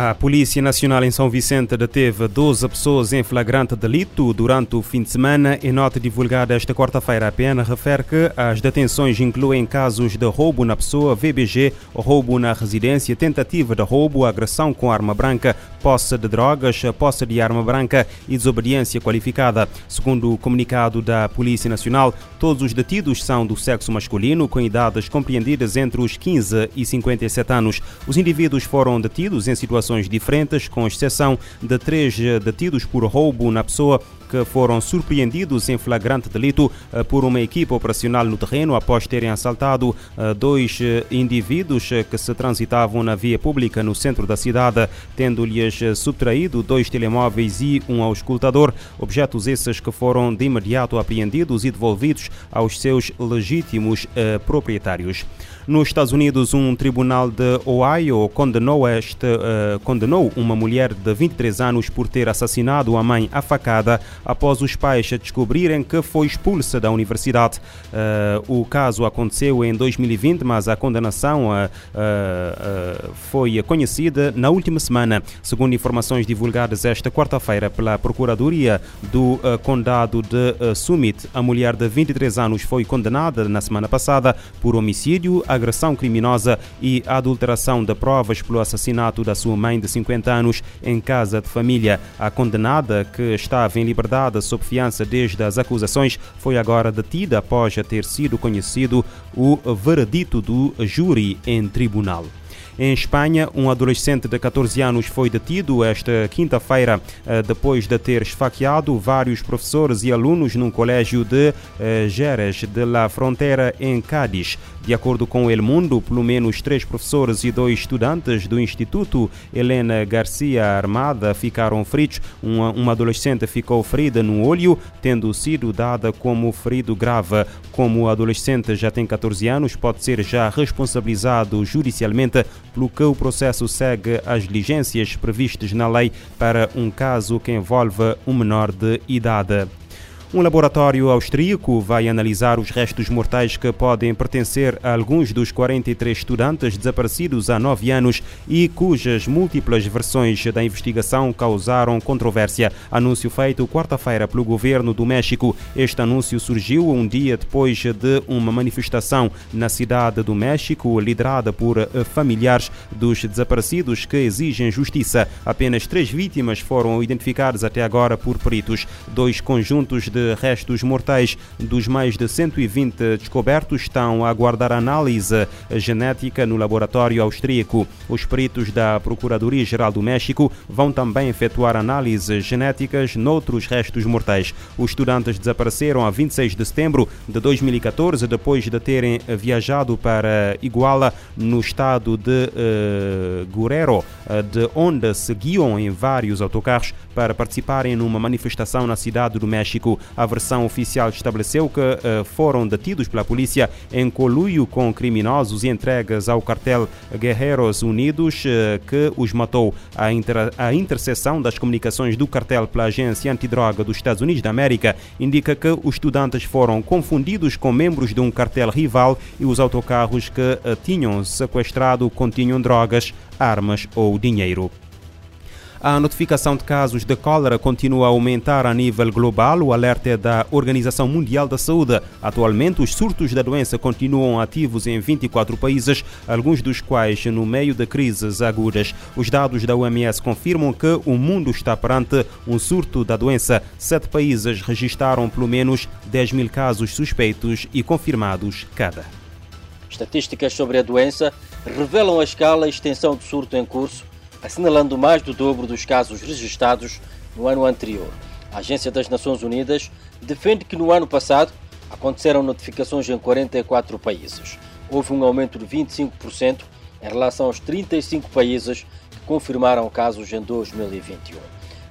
A Polícia Nacional em São Vicente deteve 12 pessoas em flagrante delito durante o fim de semana. Em nota divulgada esta quarta-feira, a PN refere que as detenções incluem casos de roubo na pessoa, VBG, roubo na residência, tentativa de roubo, agressão com arma branca, posse de drogas, posse de arma branca e desobediência qualificada. Segundo o comunicado da Polícia Nacional, todos os detidos são do sexo masculino, com idades compreendidas entre os 15 e 57 anos. Os indivíduos foram detidos em situações situações diferentes, com exceção de três detidos por roubo na pessoa que foram surpreendidos em flagrante delito eh, por uma equipe operacional no terreno após terem assaltado eh, dois indivíduos que se transitavam na via pública no centro da cidade, tendo-lhes subtraído dois telemóveis e um auscultador, objetos esses que foram de imediato apreendidos e devolvidos aos seus legítimos proprietários. Nos Estados Unidos, um tribunal de Ohio condenou, este, uh, condenou uma mulher de 23 anos por ter assassinado a mãe a facada após os pais descobrirem que foi expulsa da universidade. Uh, o caso aconteceu em 2020, mas a condenação uh, foi conhecida na última semana, segundo informações divulgadas esta quarta-feira pela Procuradoria do Condado de Summit. A mulher de 23 anos foi condenada na semana passada por homicídio, agressão criminosa e adulteração de provas pelo assassinato da sua mãe de 50 anos em casa de família. A condenada, que estava em liberdade sob fiança desde as acusações, foi agora detida após ter sido conhecido o veredito do júri em tribunal. Em Espanha, um adolescente de 14 anos foi detido esta quinta-feira eh, depois de ter esfaqueado vários professores e alunos num colégio de Jerez eh, de la Frontera, em Cádiz. De acordo com El Mundo, pelo menos três professores e dois estudantes do Instituto Helena Garcia Armada ficaram feridos. Uma, uma adolescente ficou ferida no olho, tendo sido dada como ferido grave. Como o adolescente já tem 14 anos, pode ser já responsabilizado judicialmente, pelo que o processo segue as diligências previstas na lei para um caso que envolve um menor de idade. Um laboratório austríaco vai analisar os restos mortais que podem pertencer a alguns dos 43 estudantes desaparecidos há nove anos e cujas múltiplas versões da investigação causaram controvérsia. Anúncio feito quarta-feira pelo governo do México. Este anúncio surgiu um dia depois de uma manifestação na cidade do México, liderada por eh, familiares dos desaparecidos que exigem justiça. Apenas três vítimas foram identificadas até agora por peritos. Dois conjuntos de de restos mortais dos mais de 120 descobertos estão a aguardar análise genética no laboratório austríaco. Os peritos da Procuradoria-Geral do México vão também efetuar análises genéticas noutros restos mortais. Os estudantes desapareceram a 26 de setembro de 2014, depois de terem viajado para Iguala, no estado de uh, Guerrero, uh, de onde seguiam em vários autocarros para participarem numa manifestação na cidade do México. A versão oficial estabeleceu que uh, foram detidos pela polícia em coluio com criminosos e entregues ao cartel Guerreiros Unidos, uh, que os matou. A, inter a interseção das comunicações do cartel pela agência antidroga dos Estados Unidos da América indica que os estudantes foram confundidos com membros de um cartel rival e os autocarros que uh, tinham sequestrado continham drogas, armas ou dinheiro. A notificação de casos de cólera continua a aumentar a nível global. O alerta é da Organização Mundial da Saúde. Atualmente, os surtos da doença continuam ativos em 24 países, alguns dos quais no meio de crises agudas. Os dados da OMS confirmam que o mundo está perante um surto da doença. Sete países registraram pelo menos 10 mil casos suspeitos e confirmados cada. Estatísticas sobre a doença revelam a escala e extensão do surto em curso assinalando mais do dobro dos casos registrados no ano anterior. A Agência das Nações Unidas defende que no ano passado aconteceram notificações em 44 países. Houve um aumento de 25% em relação aos 35 países que confirmaram casos em 2021.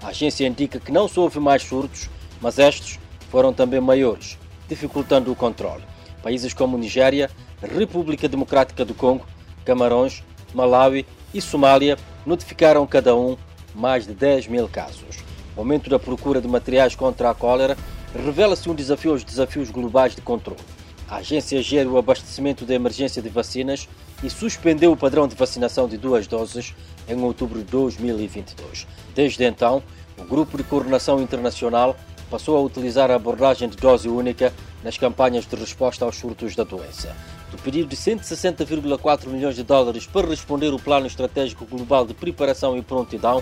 A agência indica que não só houve mais surtos, mas estes foram também maiores, dificultando o controle. Países como Nigéria, República Democrática do Congo, Camarões, Malawi e Somália notificaram cada um mais de 10 mil casos. O aumento da procura de materiais contra a cólera revela-se um desafio aos desafios globais de controle. A agência gera o abastecimento de emergência de vacinas e suspendeu o padrão de vacinação de duas doses em outubro de 2022. Desde então, o Grupo de Coordenação Internacional passou a utilizar a abordagem de dose única nas campanhas de resposta aos surtos da doença. Do pedido de 160,4 milhões de dólares para responder o Plano Estratégico Global de Preparação e Prontidão,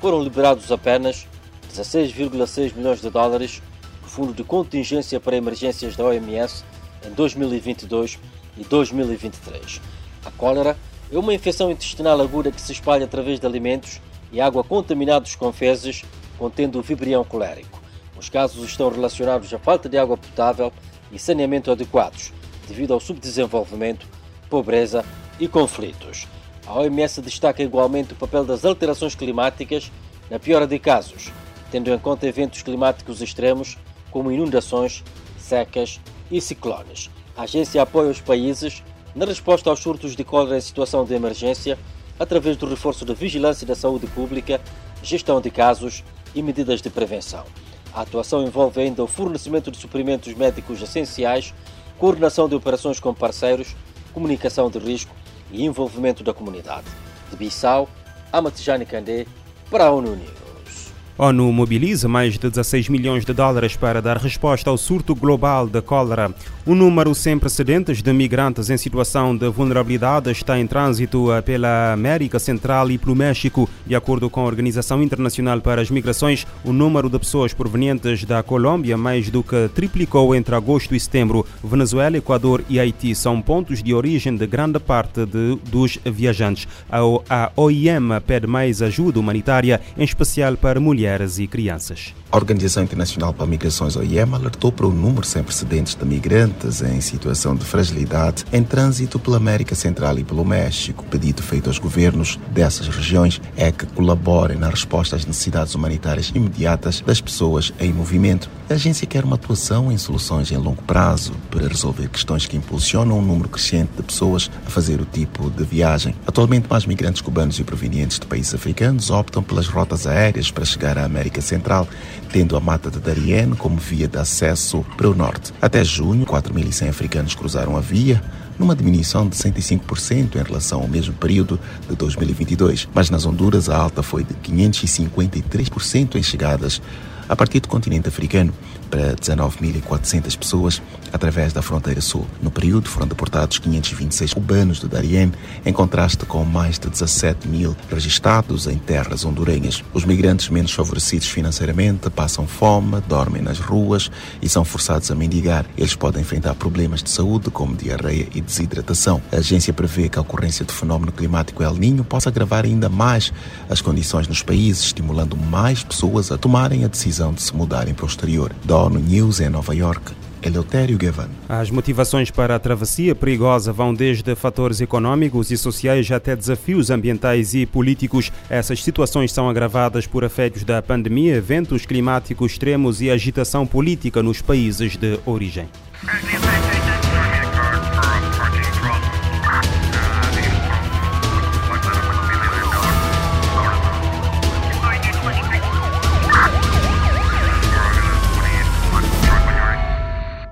foram liberados apenas 16,6 milhões de dólares do Fundo de Contingência para Emergências da OMS em 2022 e 2023. A cólera é uma infecção intestinal aguda que se espalha através de alimentos e água contaminados com fezes contendo o vibrião colérico. Os casos estão relacionados à falta de água potável e saneamento adequados, devido ao subdesenvolvimento, pobreza e conflitos. A OMS destaca igualmente o papel das alterações climáticas na piora de casos, tendo em conta eventos climáticos extremos como inundações, secas e ciclones. A agência apoia os países na resposta aos surtos de cólera em situação de emergência através do reforço da vigilância da saúde pública, gestão de casos e medidas de prevenção. A atuação envolve ainda o fornecimento de suprimentos médicos essenciais, coordenação de operações com parceiros, comunicação de risco e envolvimento da comunidade. De Bissau, Amatejani Kandé, para a ONU News. ONU mobiliza mais de 16 milhões de dólares para dar resposta ao surto global de cólera. Um número sem precedentes de migrantes em situação de vulnerabilidade está em trânsito pela América Central e pelo México. De acordo com a Organização Internacional para as Migrações, o número de pessoas provenientes da Colômbia mais do que triplicou entre agosto e setembro. Venezuela, Equador e Haiti são pontos de origem de grande parte de, dos viajantes. A OIM pede mais ajuda humanitária, em especial para mulheres mulheres e crianças. A Organização Internacional para Migrações, OIM, alertou para o número sem precedentes de migrantes em situação de fragilidade em trânsito pela América Central e pelo México. O pedido feito aos governos dessas regiões é que colaborem na resposta às necessidades humanitárias imediatas das pessoas em movimento. A agência quer uma atuação em soluções em longo prazo para resolver questões que impulsionam um número crescente de pessoas a fazer o tipo de viagem. Atualmente, mais migrantes cubanos e provenientes de países africanos optam pelas rotas aéreas para chegar chegar à América Central, tendo a Mata de Darien como via de acesso para o norte. Até junho, 4.100 africanos cruzaram a via, numa diminuição de 105% em relação ao mesmo período de 2022. Mas nas Honduras, a alta foi de 553% em chegadas a partir do continente africano para 19.400 pessoas através da fronteira sul. No período foram deportados 526 cubanos do Darién, em contraste com mais de 17 mil registrados em terras hondurenhas. Os migrantes menos favorecidos financeiramente passam fome, dormem nas ruas e são forçados a mendigar. Eles podem enfrentar problemas de saúde como diarreia e desidratação. A agência prevê que a ocorrência do fenómeno climático El Ninho possa agravar ainda mais as condições nos países, estimulando mais pessoas a tomarem a decisão de se mudarem para o exterior. ONU News em Nova York. Eleutério Gavan. As motivações para a travessia perigosa vão desde fatores econômicos e sociais até desafios ambientais e políticos. Essas situações são agravadas por efeitos da pandemia, eventos climáticos extremos e agitação política nos países de origem.